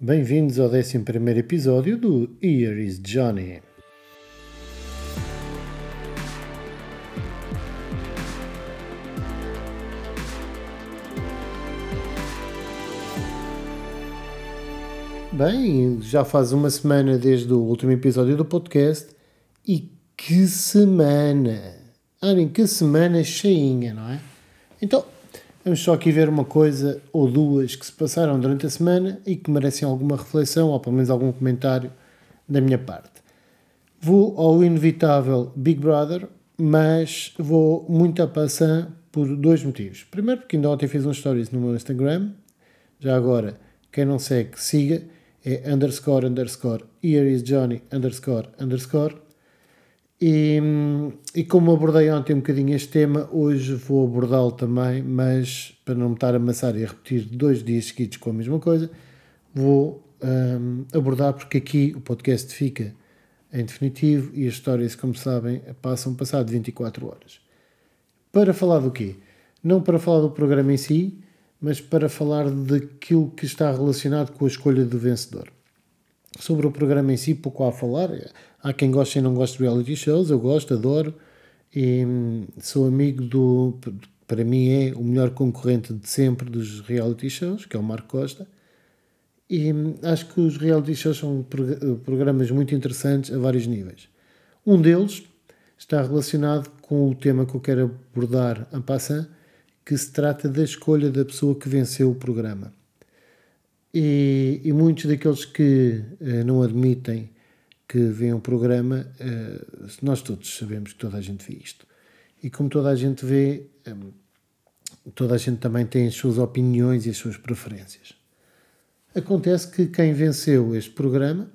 Bem-vindos ao 11 episódio do Here is Johnny. Bem, já faz uma semana desde o último episódio do podcast e que semana! Olhem, que semana cheinha, não é? Então, vamos só aqui ver uma coisa ou duas que se passaram durante a semana e que merecem alguma reflexão ou pelo menos algum comentário da minha parte. Vou ao inevitável Big Brother, mas vou muito a passar por dois motivos. Primeiro, porque ainda ontem fiz um stories no meu Instagram. Já agora, quem não segue, siga. É underscore, underscore, here is Johnny, underscore, underscore. E, e como abordei ontem um bocadinho este tema, hoje vou abordá-lo também, mas para não me estar a amassar e a repetir dois dias seguidos com a mesma coisa, vou um, abordar porque aqui o podcast fica em definitivo e as histórias, como sabem, passam passado 24 horas. Para falar do quê? Não para falar do programa em si, mas para falar daquilo que está relacionado com a escolha do vencedor. Sobre o programa em si, pouco há a falar. Há quem goste e não goste de reality shows, eu gosto, adoro e hum, sou amigo do. Para mim, é o melhor concorrente de sempre dos reality shows, que é o Marco Costa. E hum, acho que os reality shows são programas muito interessantes a vários níveis. Um deles está relacionado com o tema que eu quero abordar en passant, que se trata da escolha da pessoa que venceu o programa. E, e muitos daqueles que eh, não admitem que vêem o programa, eh, nós todos sabemos que toda a gente vê isto. E como toda a gente vê, eh, toda a gente também tem as suas opiniões e as suas preferências. Acontece que quem venceu este programa,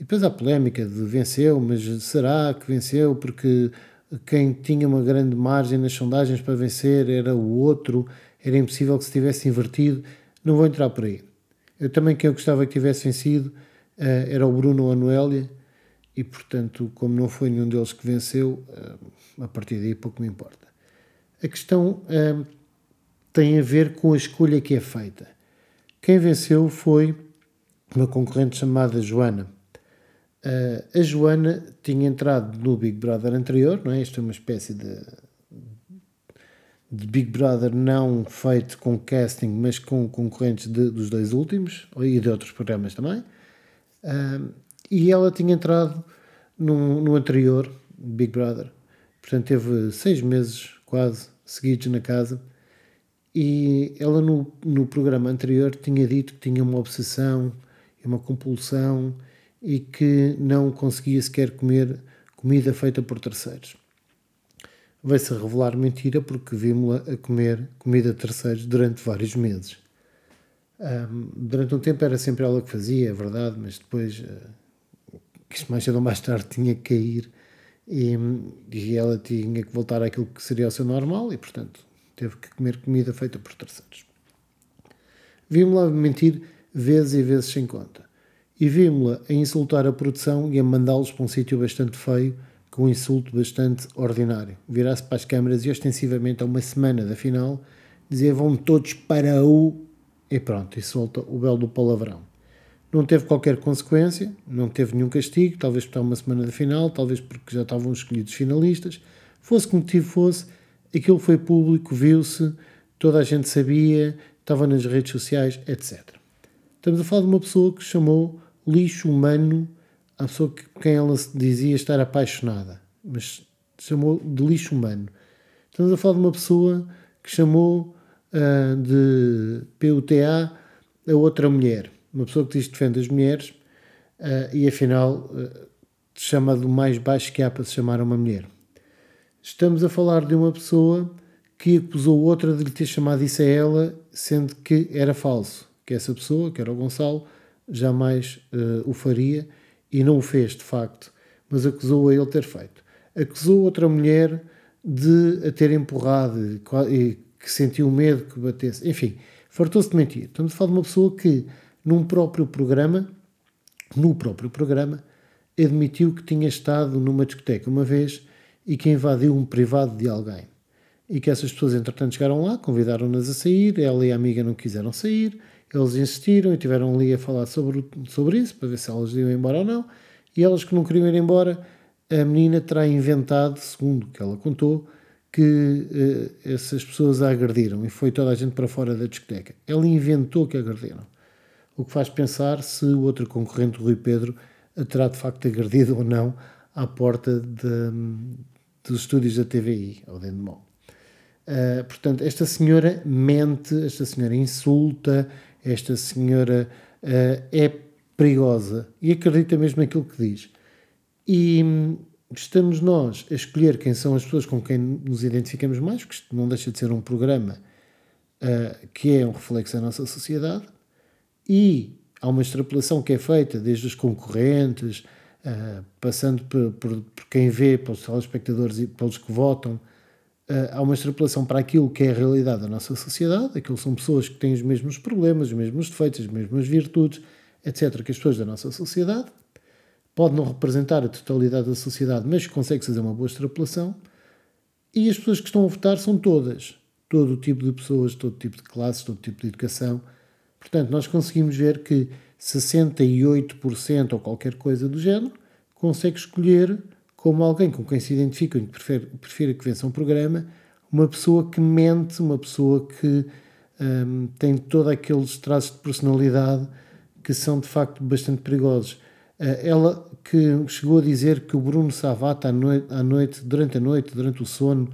e depois há polémica de venceu, mas será que venceu porque quem tinha uma grande margem nas sondagens para vencer era o outro, era impossível que se tivesse invertido. Não vou entrar por aí. Eu também quem eu gostava que tivesse vencido uh, era o Bruno Anuélia e, portanto, como não foi nenhum deles que venceu, uh, a partir daí pouco me importa. A questão uh, tem a ver com a escolha que é feita. Quem venceu foi uma concorrente chamada Joana. a Joana tinha entrado no Big Brother anterior, não é? Isto é uma espécie de de Big Brother não feito com casting, mas com concorrentes de, dos dois últimos e de outros programas também. Uh, e ela tinha entrado no, no anterior, Big Brother, portanto teve seis meses quase seguidos na casa. E ela no, no programa anterior tinha dito que tinha uma obsessão uma compulsão e que não conseguia sequer comer comida feita por terceiros veio-se a revelar mentira porque vimos-la a comer comida de terceiros durante vários meses. Um, durante um tempo era sempre ela que fazia, é verdade, mas depois, uh, isto mais cedo ou mais tarde, tinha que cair e, e ela tinha que voltar àquilo que seria o seu normal e, portanto, teve que comer comida feita por terceiros. Vimos-la mentir vezes e vezes sem conta. E vimos-la a insultar a produção e a mandá-los para um sítio bastante feio com um insulto bastante ordinário. Virar-se para as câmaras e ostensivamente a uma semana da final dizia vão todos para o... e pronto, e solta o belo do palavrão. Não teve qualquer consequência, não teve nenhum castigo, talvez por estar uma semana da final, talvez porque já estavam escolhidos finalistas. Fosse que motivo fosse, aquilo foi público, viu-se, toda a gente sabia, estava nas redes sociais, etc. Estamos a falar de uma pessoa que chamou lixo humano a pessoa que quem ela dizia estar apaixonada, mas chamou de lixo humano. Estamos a falar de uma pessoa que chamou uh, de PUTA a outra mulher, uma pessoa que diz que defende as mulheres uh, e afinal uh, chama do mais baixo que há para se chamar uma mulher. Estamos a falar de uma pessoa que acusou outra de lhe ter chamado isso a ela, sendo que era falso, que essa pessoa, que era o Gonçalo, jamais o faria e não o fez de facto, mas acusou a ele ter feito. Acusou outra mulher de a ter empurrado e que sentiu medo que batesse. Enfim, fartou-se de mentir. Estamos a falar de uma pessoa que, num próprio programa, no próprio programa, admitiu que tinha estado numa discoteca uma vez e que invadiu um privado de alguém. E que essas pessoas, entretanto, chegaram lá, convidaram-nas a sair, ela e a amiga não quiseram sair, Eles insistiram e tiveram ali a falar sobre, sobre isso, para ver se elas iam embora ou não. E elas que não queriam ir embora, a menina terá inventado, segundo o que ela contou, que uh, essas pessoas a agrediram e foi toda a gente para fora da discoteca. Ela inventou que agrediram. O que faz pensar se o outro concorrente, Rui Pedro, a terá de facto agredido ou não à porta de, dos estúdios da TVI, ou da Endemol. Uh, portanto, esta senhora mente, esta senhora insulta, esta senhora uh, é perigosa e acredita mesmo naquilo que diz. E hum, estamos nós a escolher quem são as pessoas com quem nos identificamos mais, porque isto não deixa de ser um programa uh, que é um reflexo da nossa sociedade, e há uma extrapolação que é feita desde os concorrentes, uh, passando por, por, por, quem vê, pelos telespectadores e pelos que votam, uh, há uma extrapolação para aquilo que é a realidade da nossa sociedade. Aquilo são pessoas que têm os mesmos problemas, os mesmos defeitos, as mesmas virtudes, etc., que as pessoas da nossa sociedade. Pode não representar a totalidade da sociedade, mas consegue fazer uma boa extrapolação. E as pessoas que estão a votar são todas. Todo o tipo de pessoas, todo tipo de classes, todo tipo de educação Portanto, nós conseguimos ver que 68% ou qualquer coisa do género consegue escolher como alguém com quem se identifica e que prefere, prefere que vença um programa, uma pessoa que mente, uma pessoa que um, tem todos aqueles traços de personalidade que são de facto bastante perigosos. Uh, ela que chegou a dizer que o Bruno Savata à noite, à noite durante a noite, durante o sono,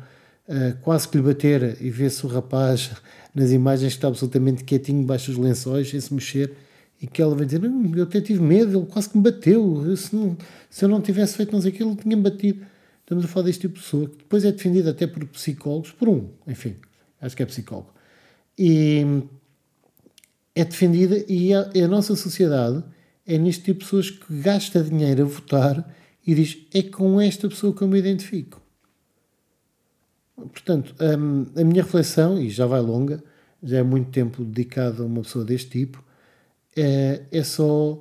uh, quase que lhe batera e vê-se o rapaz nas imagens que está absolutamente quietinho debaixo dos lençóis, sem se mexer, e que ela vai dizer, eu até tive medo, ele quase que me bateu, eu, se, não, se eu não tivesse feito não sei aquilo, ele tinha-me batido. Estamos a falar deste tipo de pessoa, que depois é defendida até por psicólogos, por um, enfim, acho que é psicólogo. E é defendida e a, a nossa sociedade é neste tipo de pessoas que gasta dinheiro a votar e diz, é com esta pessoa que eu me identifico. Portanto, hum, a minha reflexão, e já vai longa, já é muito tempo dedicado a uma pessoa deste tipo, é, é só.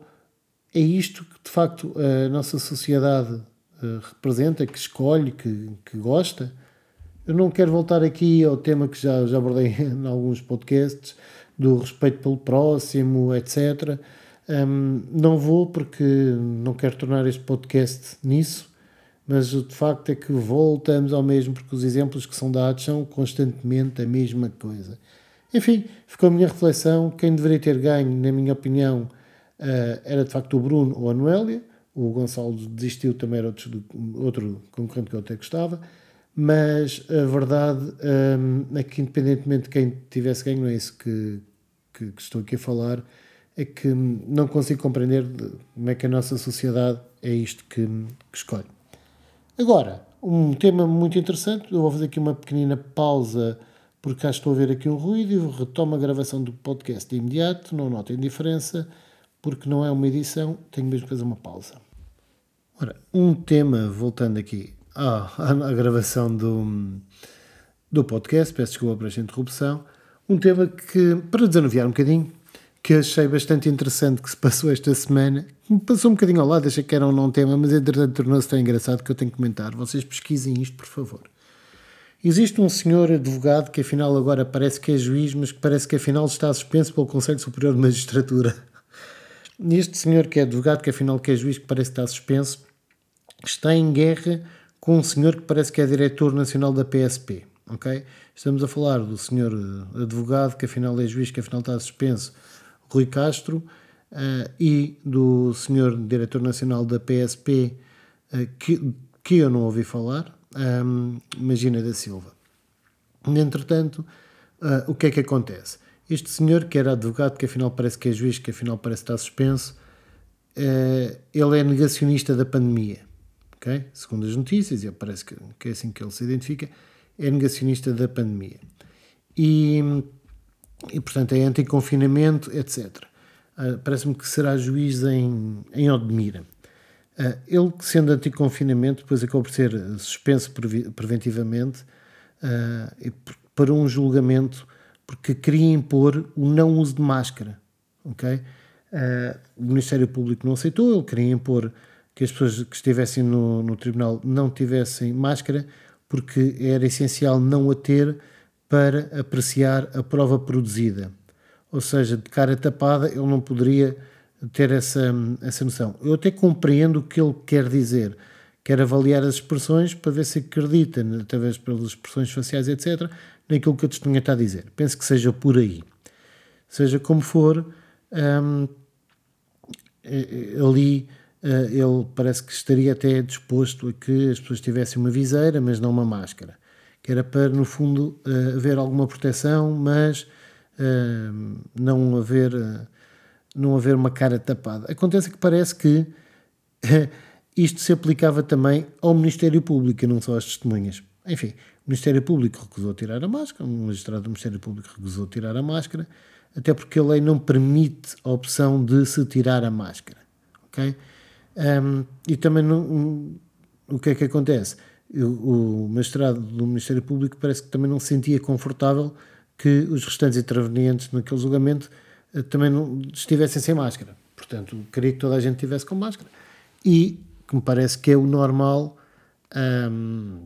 É isto que de facto a nossa sociedade eh, representa, que escolhe, que, que gosta. Eu não quero voltar aqui ao tema que já, já abordei em alguns podcasts, do respeito pelo próximo, etc. Um, não vou porque não quero tornar este podcast nisso mas o de facto é que voltamos ao mesmo, porque os exemplos que são dados são constantemente a mesma coisa. Enfim, ficou a minha reflexão. Quem deveria ter ganho, na minha opinião, uh, era de facto o Bruno ou a Noélia. O Gonçalo desistiu, também era outro, outro concorrente que eu até gostava. Mas a verdade um, é que, independentemente de quem tivesse ganho, não é isso que, que, que estou aqui a falar, é que não consigo compreender como é que a nossa sociedade é isto que, que escolhe. Agora, um tema muito interessante, eu vou fazer aqui uma pequenina pausa porque cá estou a ver aqui um ruído e retomo a gravação do podcast de imediato, não notem diferença, porque não é uma edição, tenho mesmo que fazer uma pausa. Ora, um tema, voltando aqui à, à gravação do, do podcast, peço desculpa por esta interrupção, um tema que, para desanuviar um bocadinho, que achei bastante interessante que se passou esta semana. Me passou um bocadinho ao lado, achei que era um não tema, mas entretanto tornou-se tão engraçado que eu tenho que comentar. Vocês pesquisem isto, por favor. Existe um senhor advogado que afinal agora parece que é juiz, mas que parece que afinal está suspenso pelo Conselho Superior de Magistratura. Este senhor que é advogado, que afinal que é juiz, que parece que está suspenso, está em guerra com um senhor que parece que é diretor nacional da PSP. ok? Estamos a falar do senhor advogado, que afinal é juiz, que afinal está suspenso Rui Castro uh, e do senhor diretor nacional da PSP, uh, eh, que, que eu não ouvi falar, um, eh, Magina da Silva. Entretanto, uh, o que é que acontece? Este senhor, que era advogado, que afinal parece que é juiz, que afinal parece estar suspenso, ele é negacionista da pandemia. Okay? Segundo as notícias, e parece que, que é assim que ele se identifica, é negacionista da pandemia. E e, portanto, é anti-confinamento, etc. Uh, ah, Parece-me que será juiz em, em Odmira. Uh, ele, sendo anti-confinamento, depois acabou por ser suspenso preventivamente uh, para um julgamento porque queria impor o não uso de máscara. Okay? o Ministério Público não aceitou, ele queria impor que as pessoas que estivessem no, no tribunal não tivessem máscara porque era essencial não a ter para apreciar a prova produzida. ou seja, de cara tapada, ele não poderia ter essa, essa noção. Eu até compreendo o que ele quer dizer. Quer avaliar as expressões para ver se acredita, através pelas expressões faciais, etc., naquilo que a testemunha está a dizer. Penso que seja por aí. Seja como for, um, eh, ali uh, ele parece que estaria até disposto a que as pessoas tivessem uma viseira, mas não uma máscara. Era para, no fundo, uh, haver alguma proteção, mas uh, não haver não haver uma cara tapada. Acontece que parece que isto se aplicava também ao Ministério Público, não só às testemunhas. Enfim, o Ministério Público recusou tirar a máscara, um magistrado do Ministério Público recusou tirar a máscara, até porque a lei não permite a opção de se tirar a máscara. Ok? Um, e também não, um, o que é que acontece? O, o magistrado do Ministério Público parece que também não se sentia confortável que os restantes intervenientes naquele julgamento eh, também não estivessem sem máscara. Portanto, queria que toda a gente estivesse com máscara. E que me parece que é o normal um,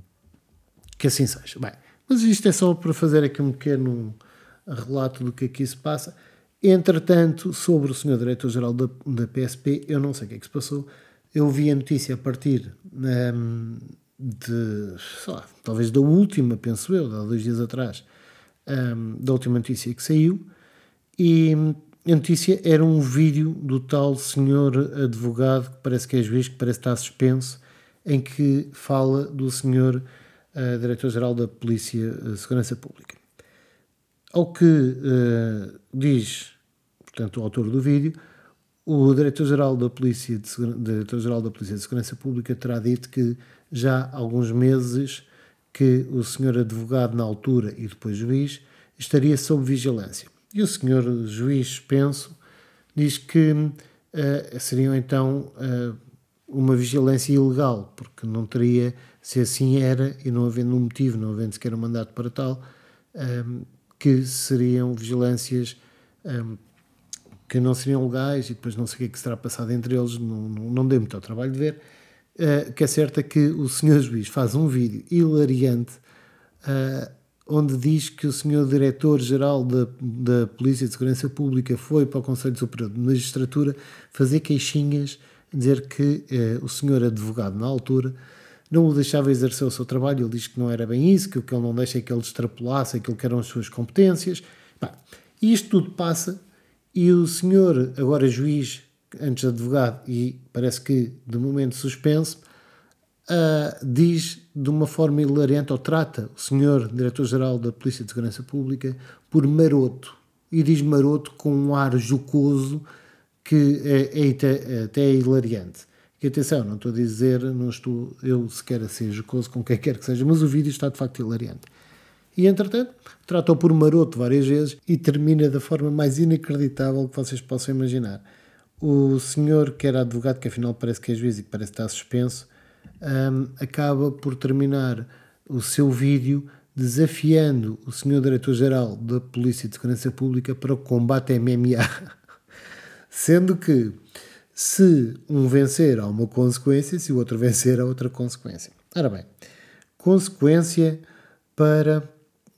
que assim seja. Bem, mas isto é só para fazer aqui um pequeno relato do que aqui se passa. Entretanto, sobre o senhor diretor-geral da, da, PSP, eu não sei o que é que se passou. Eu vi a notícia a partir um, de, sei lá, talvez da última, penso eu, há dois dias atrás, um, da última notícia que saiu, e a notícia era um vídeo do tal senhor advogado, que parece que é juiz, que parece estar suspenso, em que fala do senhor uh, diretor-geral da Polícia de Segurança Pública. Ao que uh, diz, portanto, o autor do vídeo, o diretor-geral da Polícia de diretor-geral da Polícia de Segurança Pública terá dito que já há alguns meses que o senhor advogado na altura e depois juiz estaria sob vigilância. E o senhor juiz Penso diz que uh, seriam então uh, uma vigilância ilegal, porque não teria, se assim era, e não havendo um motivo, não havendo sequer um mandato para tal, eh, que seriam vigilâncias que não seriam legais e depois não sei o que, é que será passado entre eles, não, não, não dei muito ao trabalho de ver. Uh, que é certo é que o senhor juiz faz um vídeo hilariante uh, onde diz que o senhor diretor-geral da, da Polícia de Segurança Pública foi para o Conselho Superior de Magistratura fazer queixinhas, dizer que eh, o senhor advogado na altura não o deixava exercer o seu trabalho, ele diz que não era bem isso, que o que ele não deixa é que ele extrapolasse aquilo que eram as suas competências. e isto tudo passa e o senhor, agora juiz, antes advogado e parece que de momento suspenso, uh, diz de uma forma hilariante, ou trata o senhor diretor-geral da Polícia de Segurança Pública por maroto. E diz maroto com um ar jocoso que é, é até, é hilariante. E atenção, não estou a dizer, não estou eu sequer a ser jocoso com quem quer que seja, mas o vídeo está de facto hilariante. E entretanto, trata-o por maroto várias vezes e termina da forma mais inacreditável que vocês possam imaginar. O senhor, que era advogado, que afinal parece que é juiz e que parece estar suspenso, um, acaba por terminar o seu vídeo desafiando o senhor diretor-geral da Polícia de Segurança Pública para o combate MMA. Sendo que se um vencer há uma consequência, se o outro vencer há outra consequência. Ora bem, consequência para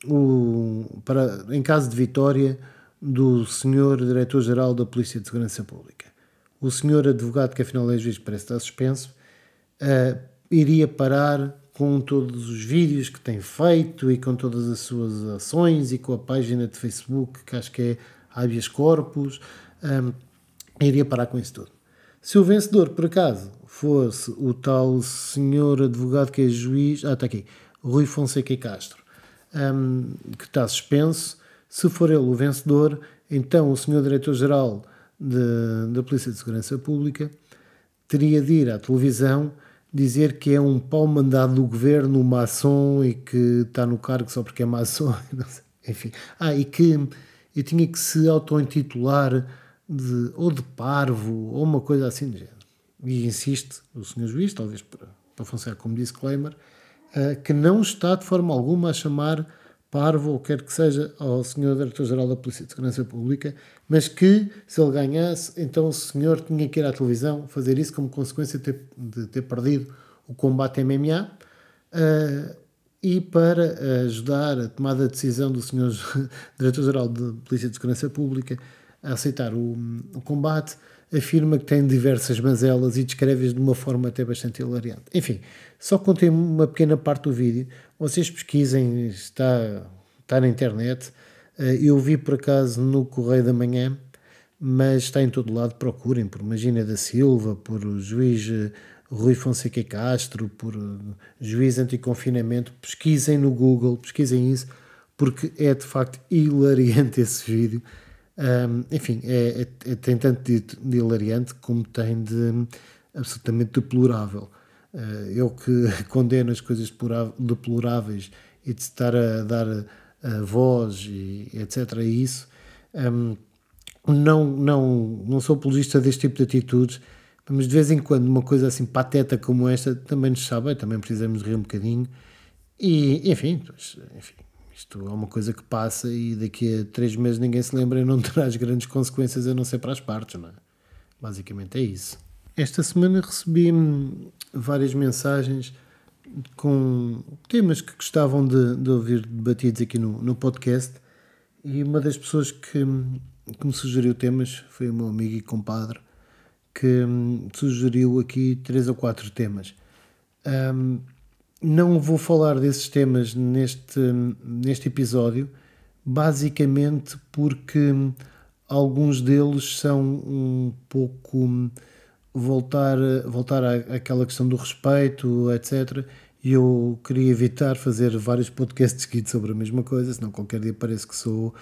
o para em caso de vitória do senhor diretor-geral da Polícia de Segurança Pública. O senhor advogado que afinal é juiz parece estar suspenso, uh, iria parar com todos os vídeos que tem feito e com todas as suas ações e com a página de Facebook que acho que é Habeas Corpus, um, iria parar com isso tudo. Se o vencedor, por acaso, fosse o tal senhor advogado que é juiz, ah, está aqui, Rui Fonseca e Castro, um, que está suspenso, se for ele o vencedor, então o senhor diretor-geral da Polícia de Segurança Pública teria de ir à televisão dizer que é um pau mandado do governo maçom e que está no cargo só porque é maçom, enfim. Ah, e que eu tinha que se auto-intitular de, ou de parvo ou uma coisa assim do género. E insiste o senhor juiz, talvez para, para funcionar como disclaimer, uh, que não está de forma alguma a chamar parvo ou quer que seja ao senhor diretor-geral da Polícia de Segurança Pública, mas que, se ele ganhasse, então o senhor tinha que ir à televisão fazer isso como consequência de ter, de ter perdido o combate MMA uh, e para ajudar a tomada de decisão do Sr. Diretor-Geral de Polícia de Segurança Pública a aceitar o, o combate, afirma que tem diversas mazelas e descreve-as de uma forma até bastante hilariante. Enfim, só contei uma pequena parte do vídeo. Vocês pesquisem, está, está na internet. Eh, eu vi por acaso no Correio da Manhã, mas está em todo lado. Procurem por Magina da Silva, por o juiz eh, Rui Fonseca Castro, por eh, juiz anticonfinamento. Pesquisem no Google, pesquisem isso, porque é de facto hilariante esse vídeo. Um, enfim, é, é, é, tem tanto de, de, hilariante como tem de absolutamente deplorável. Uh, eu que condeno as coisas deploráveis e de estar a dar a voz e etc. a isso, um, não, não, não sou apologista deste tipo de atitudes, mas de vez em quando uma coisa assim pateta como esta também nos sabe, também precisamos rir um bocadinho. E, enfim, pois, enfim, isto é uma coisa que passa e daqui a três meses ninguém se lembra e não traz grandes consequências a não ser para as partes, não é? Basicamente é isso. Esta semana recebi várias mensagens com temas que gostavam de, de ouvir debatidos aqui no, no podcast e uma das pessoas que, que me sugeriu temas foi o meu amigo e compadre que sugeriu aqui três ou quatro temas. Um, não vou falar desses temas neste, neste episódio, basicamente porque alguns deles são um pouco voltar, voltar à, àquela questão do respeito, etc. E eu queria evitar fazer vários podcasts seguidos sobre a mesma coisa, senão qualquer dia parece que sou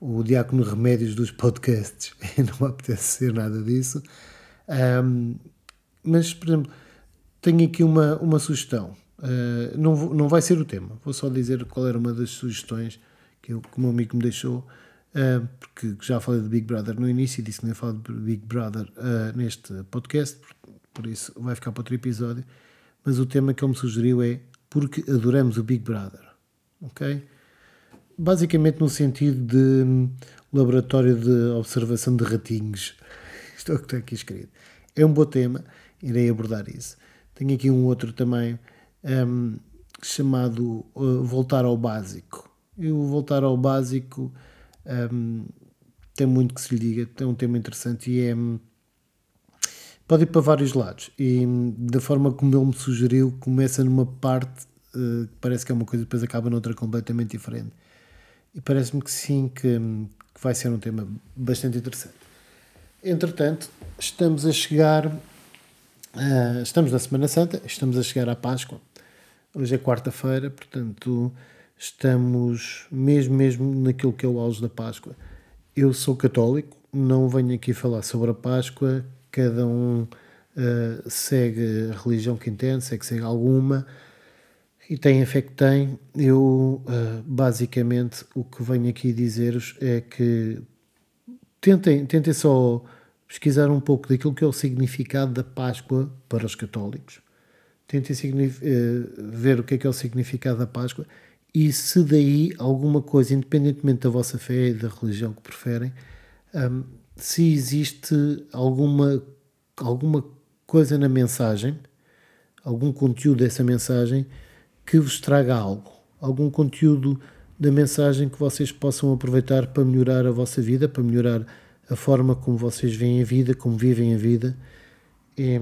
o diácono remédios dos podcasts e não apetece ser nada disso. Um, mas, por exemplo, tenho aqui uma, uma sugestão. Uh, não, vou, não vai ser o tema, vou só dizer qual era uma das sugestões que, eu, que o meu amigo me deixou, uh, porque já falei de Big Brother no início e disse que não ia falar de Big Brother uh, neste podcast, por, por, isso vai ficar para outro episódio. Mas o tema que ele me sugeriu é porque adoramos o Big Brother, ok? Basicamente no sentido de um, laboratório de observação de ratinhos. Isto é o que está aqui escrito. É um bom tema, irei abordar isso. Tenho aqui um outro também um, chamado uh, Voltar ao Básico. E o Voltar ao Básico um, tem muito que se lhe diga, é um tema interessante e é. Pode ir para vários lados. E da forma como ele me sugeriu, começa numa parte uh, que parece que é uma coisa e depois acaba noutra completamente diferente. E parece-me que sim, que, que vai ser um tema bastante interessante. Entretanto, estamos a chegar. Uh, estamos na Semana Santa, estamos a chegar à Páscoa. Hoje é quarta-feira, portanto, estamos mesmo, mesmo naquilo que é o auge da Páscoa. Eu sou católico, não venho aqui falar sobre a Páscoa, cada um uh, segue a religião que entende, segue, segue alguma e tem a fé que tem. Eu, uh, basicamente, o que venho aqui dizer-vos é que tentem, tentem só pesquisar um pouco daquilo que é o significado da Páscoa para os católicos tentem eh, ver o que é que é o significado da Páscoa e se daí alguma coisa, independentemente da vossa fé e da religião que preferem, um, se existe alguma, alguma coisa na mensagem, algum conteúdo dessa mensagem que vos traga algo, algum conteúdo da mensagem que vocês possam aproveitar para melhorar a vossa vida, para melhorar a forma como vocês veem a vida, como vivem a vida e,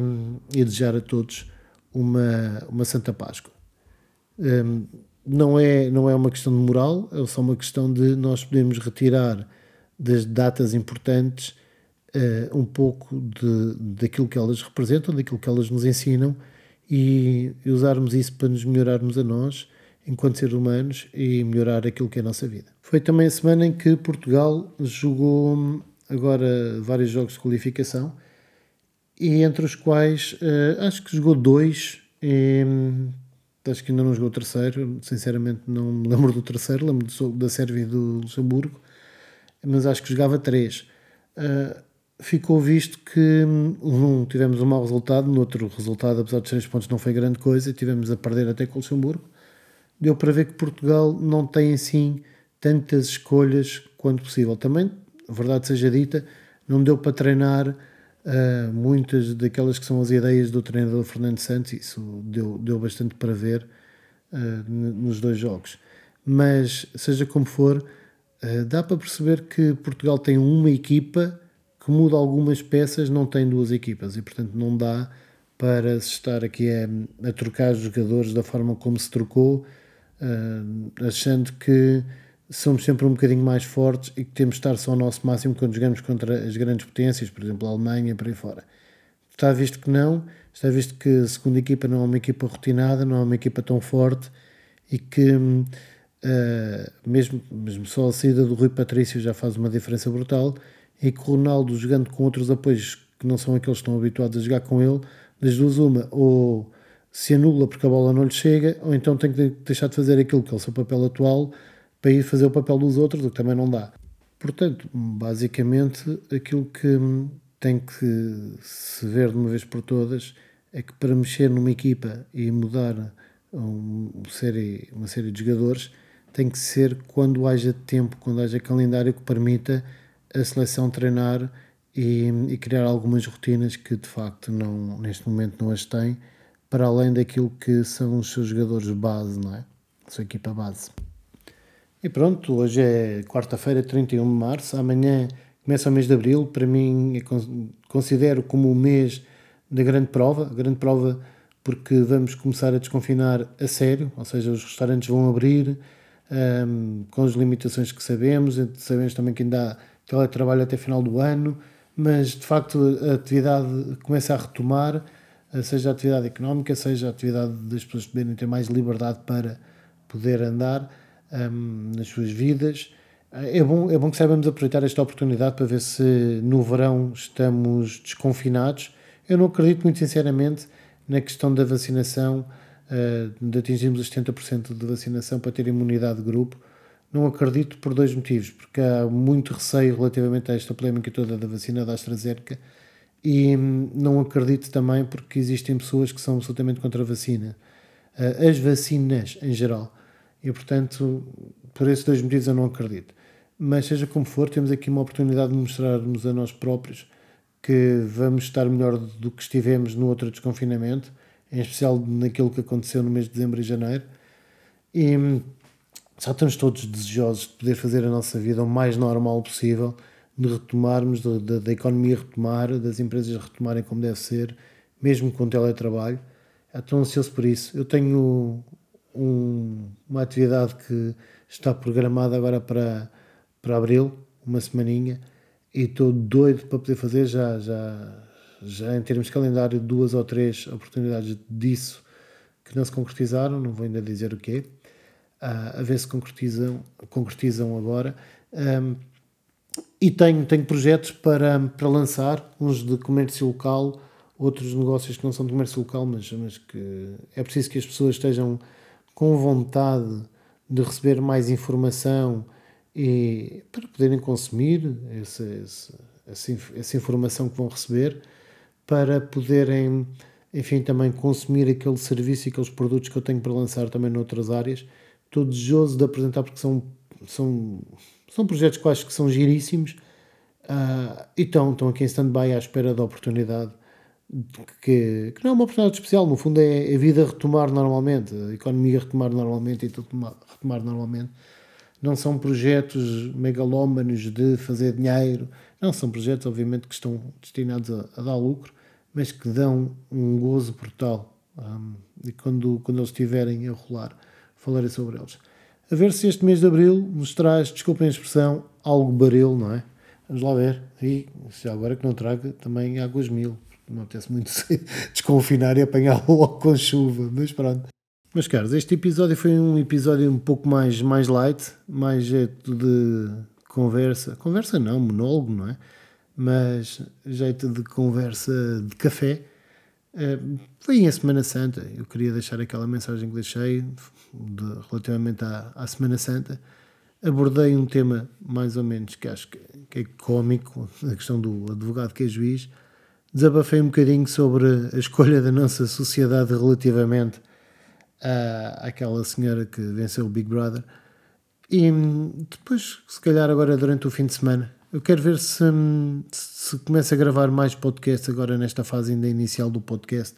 e desejar a todos uma, uma Santa Páscoa. Um, não, é, não é uma questão de moral, é só uma questão de nós podermos retirar das datas importantes uh, um pouco de, daquilo que elas representam, daquilo que elas nos ensinam e usarmos isso para nos melhorarmos a nós enquanto seres humanos e melhorar aquilo que é a nossa vida. Foi também a semana em que Portugal jogou agora vários jogos de qualificação e entre os quais uh, acho que jogou dois, e, acho que ainda não jogou o terceiro, sinceramente não me lembro do terceiro, lembro do, da Sérvia e do Luxemburgo, mas acho que jogava três. Uh, ficou visto que um, tivemos um mau resultado, no outro resultado, apesar de três pontos, não foi grande coisa, tivemos a perder até com o Luxemburgo. Deu para ver que Portugal não tem assim tantas escolhas quanto possível. Também, a verdade seja dita, não deu para treinar Uh, muitas daquelas que são as ideias do treinador Fernando Santos, isso deu, deu bastante para ver. uh, nos dois jogos. Mas, seja como for, uh, dá para perceber que Portugal tem uma equipa que muda algumas peças, não tem duas equipas e, portanto, não dá para se estar aqui a, a trocar jogadores da forma como se trocou, achando que somos sempre um bocadinho mais fortes e que temos de estar só ao nosso máximo quando jogamos contra as grandes potências, por exemplo, a Alemanha, por aí fora. Está visto que não, está visto que a segunda equipa não é uma equipa rotinada, não é uma equipa tão forte e que uh, mesmo, mesmo só a saída do Rui Patrício já faz uma diferença brutal e que o Ronaldo jogando com outros apoios que não são aqueles que estão habituados a jogar com ele, das duas uma, ou se anula porque a bola não lhe chega, ou então tem que deixar de fazer aquilo que é o seu papel atual para ir fazer o papel dos outros, o que também não dá. Portanto, basicamente, aquilo que tem que se ver de uma vez por todas é que para mexer numa equipa e mudar um, série, uma série de jogadores tem que ser quando haja tempo, quando haja calendário que permita a seleção treinar e, e criar algumas rotinas que de facto não, neste momento não as tem, para além daquilo que são os seus jogadores base, não é? A sua equipa base. E pronto, hoje é quarta-feira, 31 de março. Amanhã começa o mês de abril. Para mim, considero como o mês da grande prova. A grande prova porque vamos começar a desconfinar a sério, ou seja, os restaurantes vão abrir um, com as limitações que sabemos. Sabemos também que ainda há teletrabalho até final do ano, mas de facto a atividade começa a retomar, seja a atividade económica, seja a atividade das pessoas poderem ter mais liberdade para poder andar um, nas suas vidas. É bom, é bom que saibamos aproveitar esta oportunidade para ver se no verão estamos desconfinados. Eu não acredito muito sinceramente na questão da vacinação, uh, de atingirmos os 70% de vacinação para ter imunidade de grupo. Não acredito por dois motivos, porque há muito receio relativamente a esta polémica toda da vacina da AstraZeneca e hum, não acredito também porque existem pessoas que são absolutamente contra a vacina. Uh, as vacinas em geral. E, portanto, por esses dois motivos eu não acredito. Mas, seja como for, temos aqui uma oportunidade de mostrarmos a nós próprios que vamos estar melhor do que estivemos no outro desconfinamento, em especial naquilo que aconteceu no mês de dezembro e janeiro. E só estamos todos desejosos de poder fazer a nossa vida o mais normal possível, de retomarmos, da economia retomar, das empresas retomarem como deve ser, mesmo com teletrabalho. Estou ansioso por isso. Eu tenho um, uma atividade que está programada agora para, para abril, uma semaninha, e estou doido para poder fazer já, já, já em termos de calendário, duas ou três oportunidades disso que não se concretizaram, não vou ainda dizer o quê, uh, a ver se concretizam, concretizam agora. Um, e tenho, tenho projetos para, para lançar, uns de comércio local, outros negócios que não são de comércio local, mas, mas que é preciso que as pessoas estejam com vontade de receber mais informação e para poderem consumir essa, essa, essa informação que vão receber, para poderem, enfim, também consumir aquele serviço e aqueles produtos que eu tenho para lançar também noutras áreas. Estou desejoso de apresentar porque são, são, são projetos acho que são giríssimos uh, e estão, estão aqui em stand-by à espera da oportunidade que, não é uma oportunidade especial, no fundo é a vida retomar normalmente, a economia retomar normalmente e tudo retomar normalmente. Não são projetos megalómanos de fazer dinheiro, não, são projetos obviamente que estão destinados a, a dar lucro, mas que dão um gozo brutal. Um, e quando, quando eles estiverem a rolar, falarei sobre eles. A ver se este mês de Abril nos traz, desculpem a expressão, algo baril, não é? Vamos lá ver. E já agora que não traga também águas mil não apetece muito desconfinar e apanhá-lo logo com chuva, mas pronto. Mas caros, este episódio foi um episódio um pouco mais, mais light, mais jeito de conversa. Conversa não, monólogo, não é? Mas jeito de conversa de café. É, foi em Semana Santa. Eu queria deixar aquela mensagem que deixei de, relativamente à, à Semana Santa. Abordei um tema mais ou menos que acho que, que é cómico, a questão do advogado que é juiz desabafei um bocadinho sobre a escolha da nossa sociedade relativamente à, àquela senhora que venceu o Big Brother. E depois, se calhar agora durante o fim de semana, eu quero ver se, se começa a gravar mais podcast agora nesta fase ainda inicial do podcast,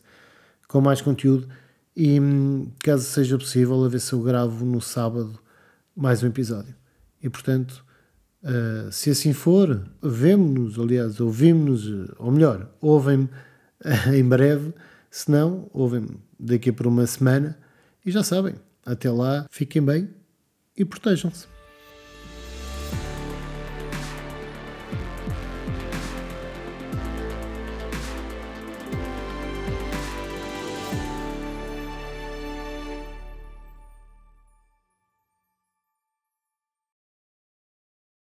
com mais conteúdo E hum, caso seja possível, a ver se eu gravo no sábado mais um episódio. E portanto, uh, se assim for, vemo-nos, aliás, ouvimos-nos, ou melhor, ouvem-me em breve, se não, ouvem-me daqui por uma semana. E já sabem, até lá, fiquem bem e protejam-se.